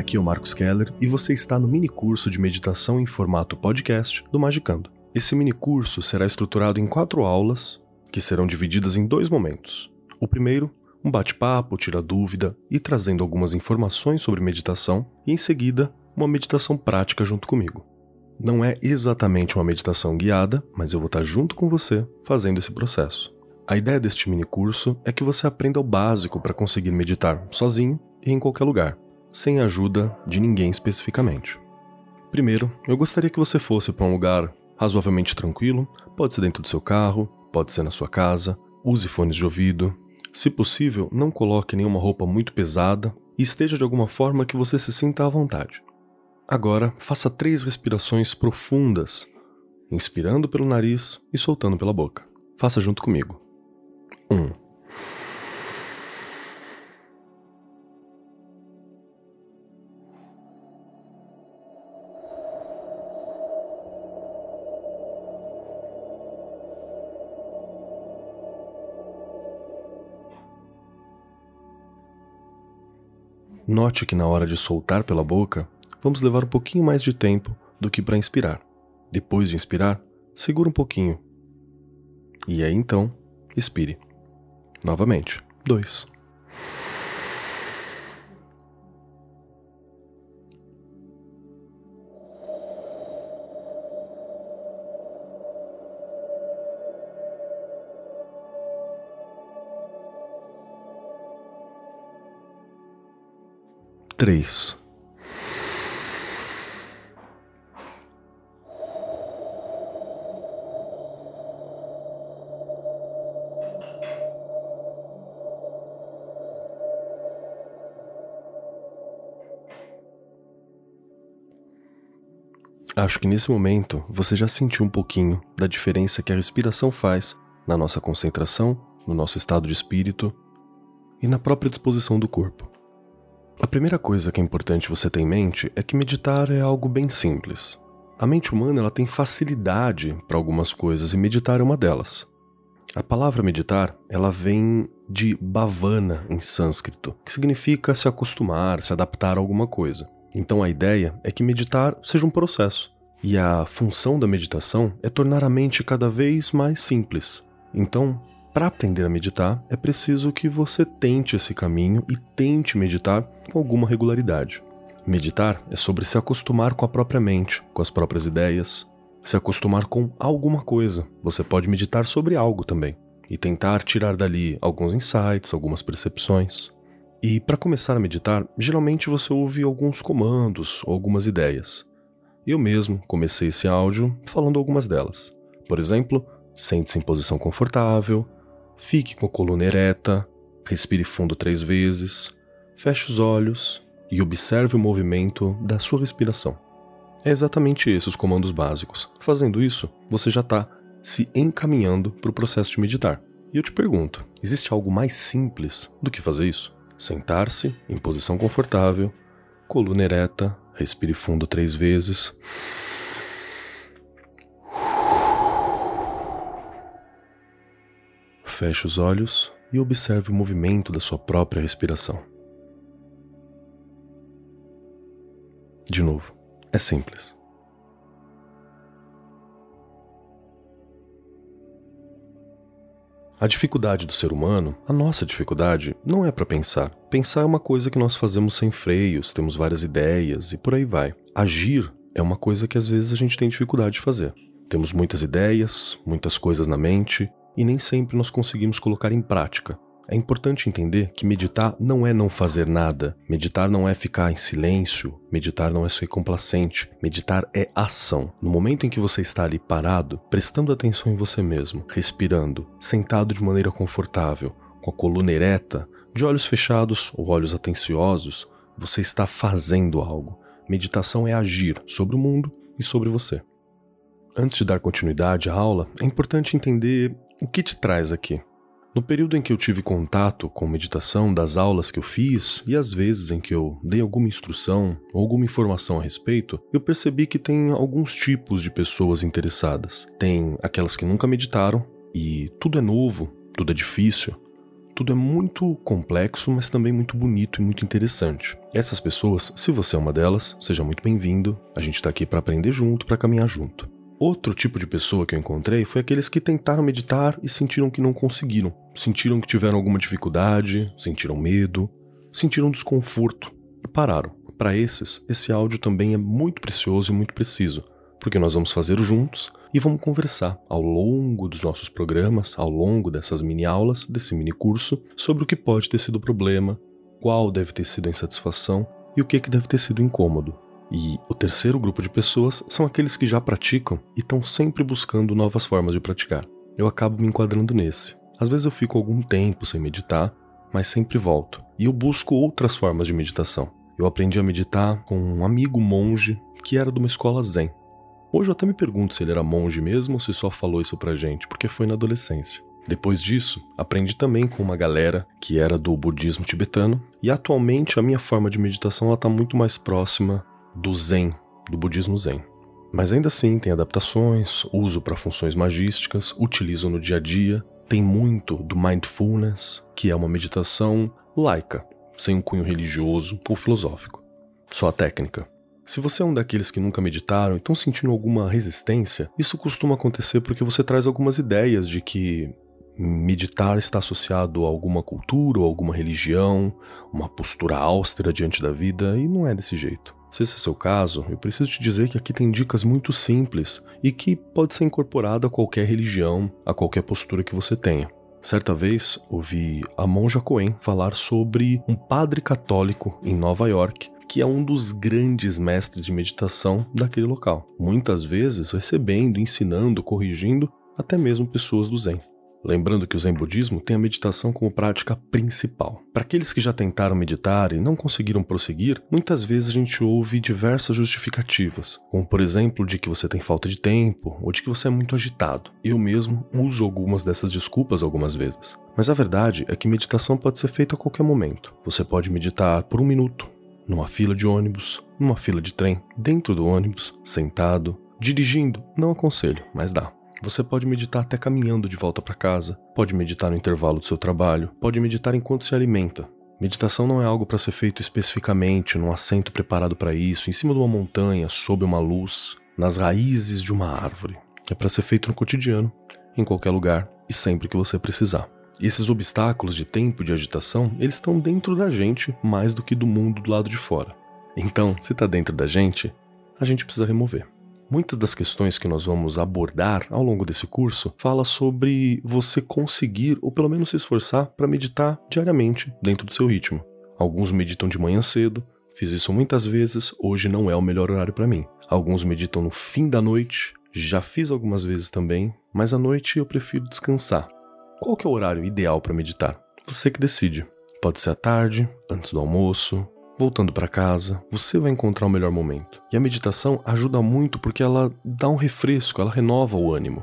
aqui é o Marcos Keller e você está no mini curso de meditação em formato podcast do Magicando. Esse mini curso será estruturado em quatro aulas que serão divididas em dois momentos. O primeiro, um bate-papo, tira dúvida e trazendo algumas informações sobre meditação, e em seguida, uma meditação prática junto comigo. Não é exatamente uma meditação guiada, mas eu vou estar junto com você fazendo esse processo. A ideia deste mini curso é que você aprenda o básico para conseguir meditar sozinho e em qualquer lugar, sem ajuda de ninguém especificamente. Primeiro, eu gostaria que você fosse para um lugar razoavelmente tranquilo, pode ser dentro do seu carro, pode ser na sua casa, use fones de ouvido. Se possível, não coloque nenhuma roupa muito pesada e esteja de alguma forma que você se sinta à vontade. Agora, faça três respirações profundas, inspirando pelo nariz e soltando pela boca. Faça junto comigo. Um. Note que na hora de soltar pela boca, vamos levar um pouquinho mais de tempo do que para inspirar. Depois de inspirar, segura um pouquinho. E aí então, expire. Novamente. Dois. Três. Acho que nesse momento você já sentiu um pouquinho da diferença que a respiração faz na nossa concentração, no nosso estado de espírito e na própria disposição do corpo. A primeira coisa que é importante você ter em mente é que meditar é algo bem simples. A mente humana ela tem facilidade para algumas coisas e meditar é uma delas. A palavra meditar, ela vem de bhavana em sânscrito, que significa se acostumar, se adaptar a alguma coisa. Então a ideia é que meditar seja um processo, e a função da meditação é tornar a mente cada vez mais simples. Então, para aprender a meditar, é preciso que você tente esse caminho e tente meditar com alguma regularidade. Meditar é sobre se acostumar com a própria mente, com as próprias ideias, se acostumar com alguma coisa. Você pode meditar sobre algo também e tentar tirar dali alguns insights, algumas percepções. E para começar a meditar, geralmente você ouve alguns comandos ou algumas ideias. Eu mesmo comecei esse áudio falando algumas delas. Por exemplo, sente-se em posição confortável, fique com a coluna ereta, respire fundo três vezes, feche os olhos e observe o movimento da sua respiração. É exatamente esses os comandos básicos. Fazendo isso, você já está se encaminhando para o processo de meditar. E eu te pergunto: existe algo mais simples do que fazer isso? Sentar-se em posição confortável, coluna ereta, respire fundo três vezes. Feche os olhos e observe o movimento da sua própria respiração. De novo, é simples. A dificuldade do ser humano, a nossa dificuldade, não é para pensar. Pensar é uma coisa que nós fazemos sem freios, temos várias ideias e por aí vai. Agir é uma coisa que às vezes a gente tem dificuldade de fazer. Temos muitas ideias, muitas coisas na mente e nem sempre nós conseguimos colocar em prática. É importante entender que meditar não é não fazer nada, meditar não é ficar em silêncio, meditar não é ser complacente, meditar é ação. No momento em que você está ali parado, prestando atenção em você mesmo, respirando, sentado de maneira confortável, com a coluna ereta, de olhos fechados ou olhos atenciosos, você está fazendo algo. Meditação é agir sobre o mundo e sobre você. Antes de dar continuidade à aula, é importante entender o que te traz aqui. No período em que eu tive contato com meditação das aulas que eu fiz e às vezes em que eu dei alguma instrução ou alguma informação a respeito, eu percebi que tem alguns tipos de pessoas interessadas. Tem aquelas que nunca meditaram e tudo é novo, tudo é difícil, tudo é muito complexo, mas também muito bonito e muito interessante. Essas pessoas, se você é uma delas, seja muito bem-vindo. A gente tá aqui para aprender junto, para caminhar junto. Outro tipo de pessoa que eu encontrei foi aqueles que tentaram meditar e sentiram que não conseguiram. Sentiram que tiveram alguma dificuldade, sentiram medo, sentiram desconforto e pararam. Para esses, esse áudio também é muito precioso e muito preciso, porque nós vamos fazer juntos e vamos conversar ao longo dos nossos programas, ao longo dessas mini aulas, desse mini curso, sobre o que pode ter sido o problema, qual deve ter sido a insatisfação e o que, que deve ter sido incômodo. E o terceiro grupo de pessoas são aqueles que já praticam e estão sempre buscando novas formas de praticar. Eu acabo me enquadrando nesse. Às vezes eu fico algum tempo sem meditar, mas sempre volto. E eu busco outras formas de meditação. Eu aprendi a meditar com um amigo monge que era de uma escola zen. Hoje eu até me pergunto se ele era monge mesmo ou se só falou isso pra gente, porque foi na adolescência. Depois disso, aprendi também com uma galera que era do budismo tibetano, e atualmente a minha forma de meditação está muito mais próxima do zen, do budismo zen. Mas ainda assim tem adaptações, uso para funções magísticas, utilizo no dia a dia, tem muito do mindfulness, que é uma meditação laica, sem um cunho religioso ou filosófico. Só a técnica. Se você é um daqueles que nunca meditaram e estão sentindo alguma resistência, isso costuma acontecer porque você traz algumas ideias de que meditar está associado a alguma cultura ou alguma religião, uma postura austera diante da vida, e não é desse jeito. Se esse é seu caso, eu preciso te dizer que aqui tem dicas muito simples e que pode ser incorporada a qualquer religião, a qualquer postura que você tenha. Certa vez ouvi a monja Cohen falar sobre um padre católico em Nova York que é um dos grandes mestres de meditação daquele local, muitas vezes recebendo, ensinando, corrigindo até mesmo pessoas do Zen. Lembrando que o Zen Budismo tem a meditação como prática principal. Para aqueles que já tentaram meditar e não conseguiram prosseguir, muitas vezes a gente ouve diversas justificativas, como por exemplo de que você tem falta de tempo ou de que você é muito agitado. Eu mesmo uso algumas dessas desculpas algumas vezes. Mas a verdade é que meditação pode ser feita a qualquer momento. Você pode meditar por um minuto, numa fila de ônibus, numa fila de trem, dentro do ônibus, sentado, dirigindo, não aconselho, mas dá. Você pode meditar até caminhando de volta para casa, pode meditar no intervalo do seu trabalho, pode meditar enquanto se alimenta. Meditação não é algo para ser feito especificamente num assento preparado para isso, em cima de uma montanha, sob uma luz, nas raízes de uma árvore. É para ser feito no cotidiano, em qualquer lugar e sempre que você precisar. E esses obstáculos de tempo de agitação, eles estão dentro da gente mais do que do mundo do lado de fora. Então, se está dentro da gente, a gente precisa remover. Muitas das questões que nós vamos abordar ao longo desse curso fala sobre você conseguir ou pelo menos se esforçar para meditar diariamente dentro do seu ritmo. Alguns meditam de manhã cedo, fiz isso muitas vezes, hoje não é o melhor horário para mim. Alguns meditam no fim da noite, já fiz algumas vezes também, mas à noite eu prefiro descansar. Qual que é o horário ideal para meditar? Você que decide. Pode ser à tarde, antes do almoço, voltando para casa, você vai encontrar o melhor momento. E a meditação ajuda muito porque ela dá um refresco, ela renova o ânimo.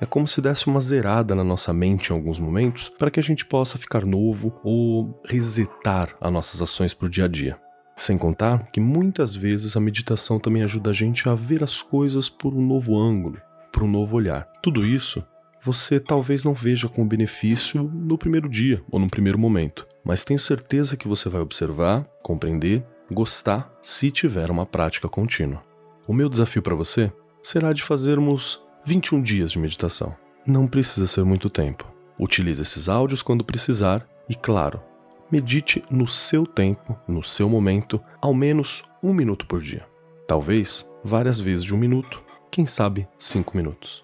É como se desse uma zerada na nossa mente em alguns momentos para que a gente possa ficar novo ou resetar as nossas ações para o dia a dia. Sem contar que muitas vezes a meditação também ajuda a gente a ver as coisas por um novo ângulo, por um novo olhar. Tudo isso você talvez não veja com benefício no primeiro dia ou no primeiro momento, mas tenho certeza que você vai observar, compreender, gostar se tiver uma prática contínua. O meu desafio para você será de fazermos 21 dias de meditação. Não precisa ser muito tempo. Utilize esses áudios quando precisar e, claro, medite no seu tempo, no seu momento, ao menos um minuto por dia. Talvez várias vezes de um minuto, quem sabe cinco minutos.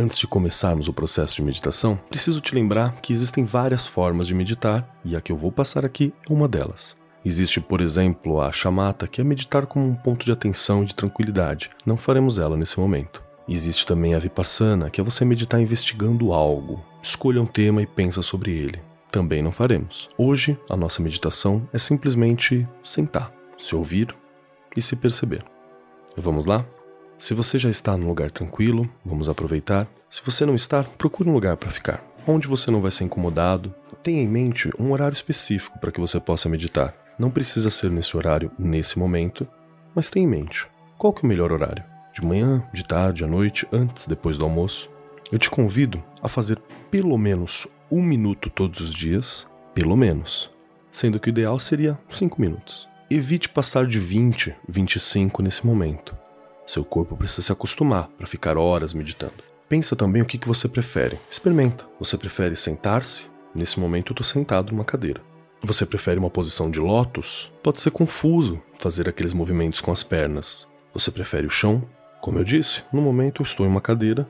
Antes de começarmos o processo de meditação, preciso te lembrar que existem várias formas de meditar e a que eu vou passar aqui é uma delas. Existe, por exemplo, a chamata, que é meditar como um ponto de atenção e de tranquilidade. Não faremos ela nesse momento. Existe também a vipassana, que é você meditar investigando algo. Escolha um tema e pensa sobre ele. Também não faremos. Hoje, a nossa meditação é simplesmente sentar, se ouvir e se perceber. Vamos lá? Se você já está num lugar tranquilo, vamos aproveitar. Se você não está, procure um lugar para ficar, onde você não vai ser incomodado. Tenha em mente um horário específico para que você possa meditar. Não precisa ser nesse horário, nesse momento, mas tenha em mente qual que é o melhor horário. De manhã, de tarde, à noite, antes, depois do almoço. Eu te convido a fazer pelo menos um minuto todos os dias, pelo menos, sendo que o ideal seria 5 minutos. Evite passar de 20, 25 nesse momento. Seu corpo precisa se acostumar para ficar horas meditando. Pensa também o que, que você prefere. Experimenta. Você prefere sentar-se? Nesse momento eu estou sentado numa cadeira. Você prefere uma posição de lótus? Pode ser confuso fazer aqueles movimentos com as pernas. Você prefere o chão? Como eu disse, no momento eu estou em uma cadeira,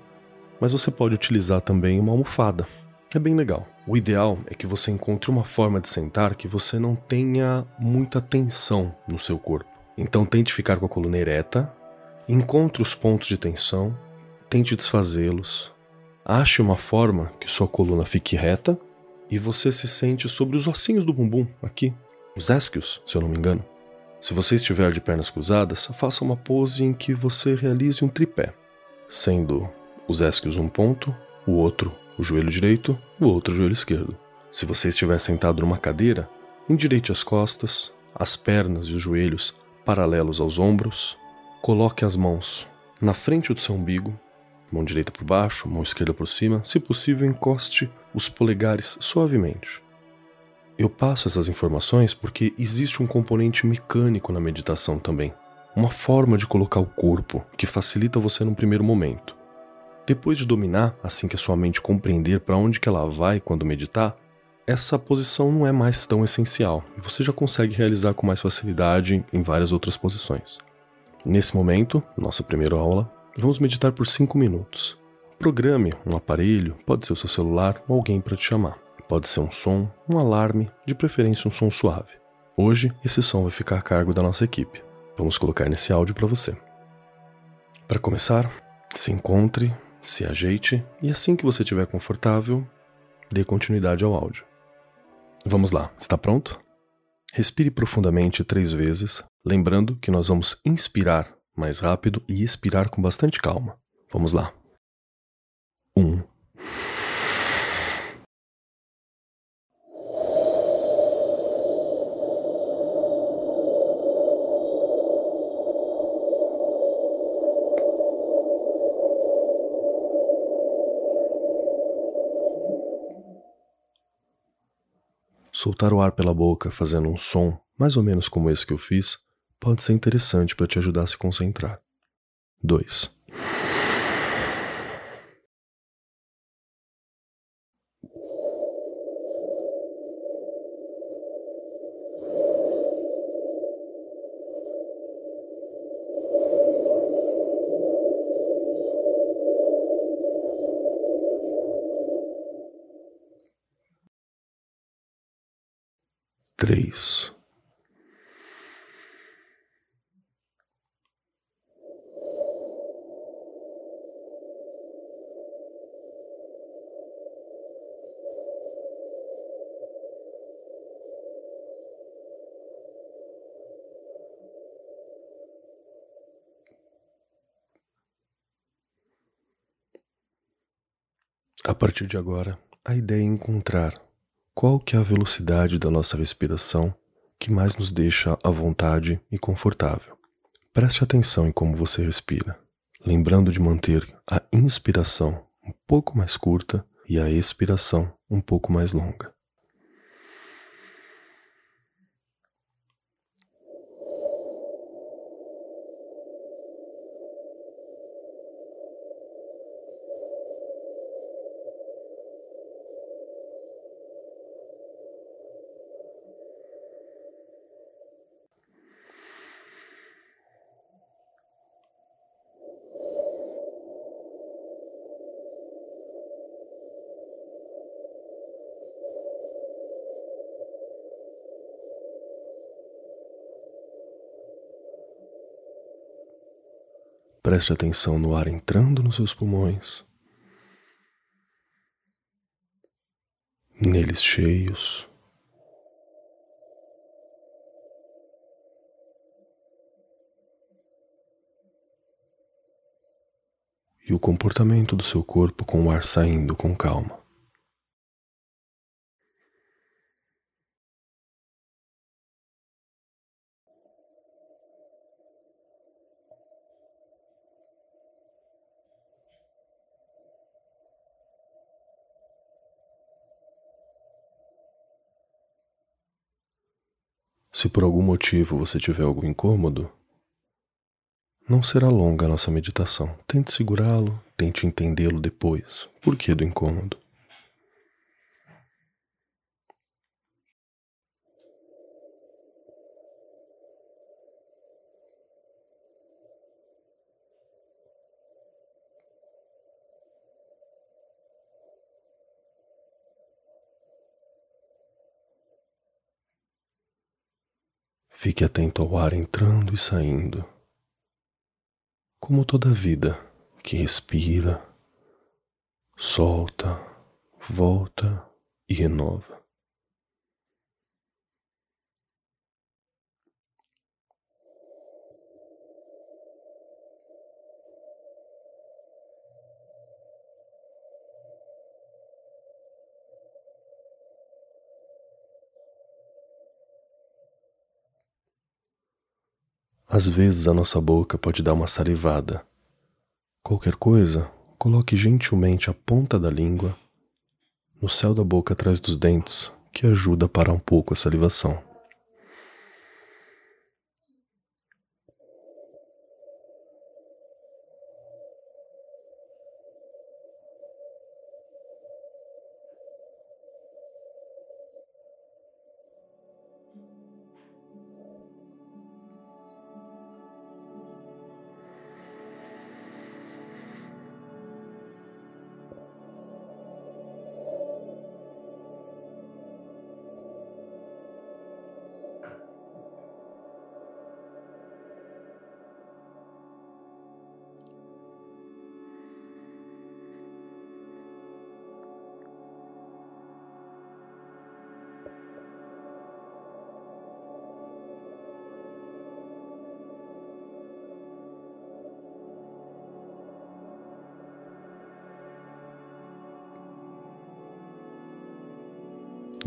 mas você pode utilizar também uma almofada. É bem legal. O ideal é que você encontre uma forma de sentar que você não tenha muita tensão no seu corpo. Então tente ficar com a coluna ereta, encontre os pontos de tensão, tente desfazê-los. Ache uma forma que sua coluna fique reta e você se sente sobre os ossinhos do bumbum, aqui, os isquios, se eu não me engano. Se você estiver de pernas cruzadas, faça uma pose em que você realize um tripé, sendo os isquios um ponto, o outro o joelho direito, o outro o joelho esquerdo. Se você estiver sentado numa cadeira, endireite as costas, as pernas e os joelhos paralelos aos ombros, coloque as mãos na frente do seu umbigo mão direita por baixo, mão esquerda por cima, se possível, encoste os polegares suavemente. Eu passo essas informações porque existe um componente mecânico na meditação também, uma forma de colocar o corpo que facilita você num primeiro momento. Depois de dominar, assim que a sua mente compreender para onde que ela vai quando meditar, essa posição não é mais tão essencial e você já consegue realizar com mais facilidade em várias outras posições. Nesse momento, nossa primeira aula, Vamos meditar por 5 minutos. Programe um aparelho, pode ser o seu celular ou alguém para te chamar. Pode ser um som, um alarme, de preferência um som suave. Hoje, esse som vai ficar a cargo da nossa equipe. Vamos colocar nesse áudio para você. Para começar, se encontre, se ajeite e assim que você estiver confortável, dê continuidade ao áudio. Vamos lá, está pronto? Respire profundamente três vezes, lembrando que nós vamos inspirar mais rápido e expirar com bastante calma. Vamos lá. Um. Soltar o ar pela boca fazendo um som mais ou menos como esse que eu fiz pode ser interessante para te ajudar a se concentrar. 2. Três. A partir de agora, a ideia é encontrar qual que é a velocidade da nossa respiração que mais nos deixa à vontade e confortável. Preste atenção em como você respira, lembrando de manter a inspiração um pouco mais curta e a expiração um pouco mais longa. Preste atenção no ar entrando nos seus pulmões, neles cheios. E o comportamento do seu corpo com o ar saindo com calma. Se por algum motivo você tiver algum incômodo, não será longa a nossa meditação. Tente segurá-lo, tente entendê-lo depois. Por que do incômodo? Fique atento ao ar entrando e saindo. Como toda vida que respira, solta, volta e renova. Às vezes a nossa boca pode dar uma salivada. Qualquer coisa, coloque gentilmente a ponta da língua no céu da boca atrás dos dentes, que ajuda a parar um pouco a salivação.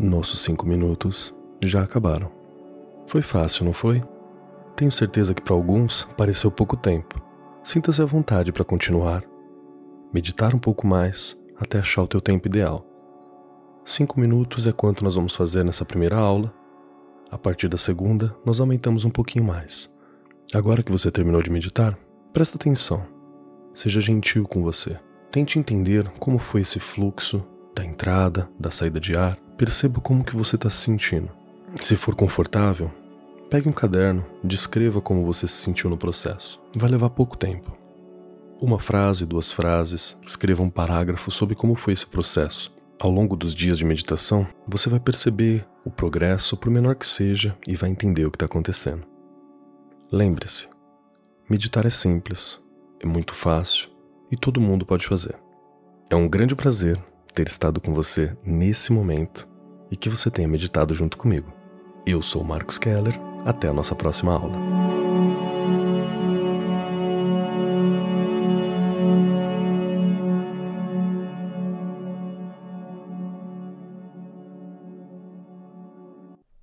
Nossos cinco minutos já acabaram. Foi fácil, não foi? Tenho certeza que para alguns pareceu pouco tempo. Sinta-se à vontade para continuar. Meditar um pouco mais até achar o teu tempo ideal. Cinco minutos é quanto nós vamos fazer nessa primeira aula. A partir da segunda, nós aumentamos um pouquinho mais. Agora que você terminou de meditar, presta atenção. Seja gentil com você. Tente entender como foi esse fluxo da entrada, da saída de ar, Perceba como que você está se sentindo. Se for confortável, pegue um caderno, descreva como você se sentiu no processo. Vai levar pouco tempo. Uma frase, duas frases, escreva um parágrafo sobre como foi esse processo. Ao longo dos dias de meditação, você vai perceber o progresso, por menor que seja, e vai entender o que está acontecendo. Lembre-se, meditar é simples, é muito fácil e todo mundo pode fazer. É um grande prazer ter estado com você nesse momento e que você tenha meditado junto comigo. Eu sou Marcos Keller, até a nossa próxima aula.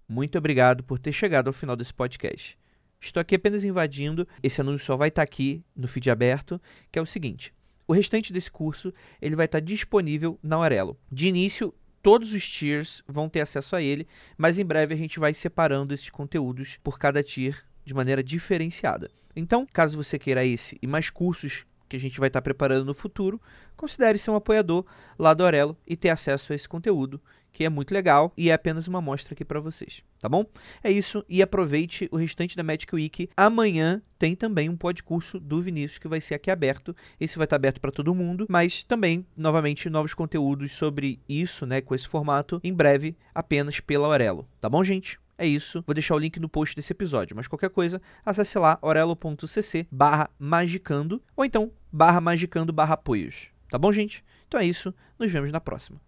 Muito obrigado por ter chegado ao final desse podcast. Estou aqui apenas invadindo, esse anúncio só vai estar aqui no feed aberto, que é o seguinte: o restante desse curso ele vai estar disponível na Aurelo. De início, todos os tiers vão ter acesso a ele, mas em breve a gente vai separando esses conteúdos por cada tier de maneira diferenciada. Então, caso você queira esse e mais cursos que a gente vai estar preparando no futuro, considere ser um apoiador lá do Aurelo e ter acesso a esse conteúdo que é muito legal e é apenas uma amostra aqui para vocês, tá bom? É isso e aproveite o restante da Magic Week. Amanhã tem também um podcurso do Vinícius que vai ser aqui aberto. Esse vai estar aberto para todo mundo, mas também, novamente, novos conteúdos sobre isso, né, com esse formato, em breve, apenas pela Aurelo, tá bom, gente? É isso, vou deixar o link no post desse episódio, mas qualquer coisa, acesse lá orelo.cc barra magicando ou então barra magicando barra apoios. Tá bom, gente? Então é isso, nos vemos na próxima.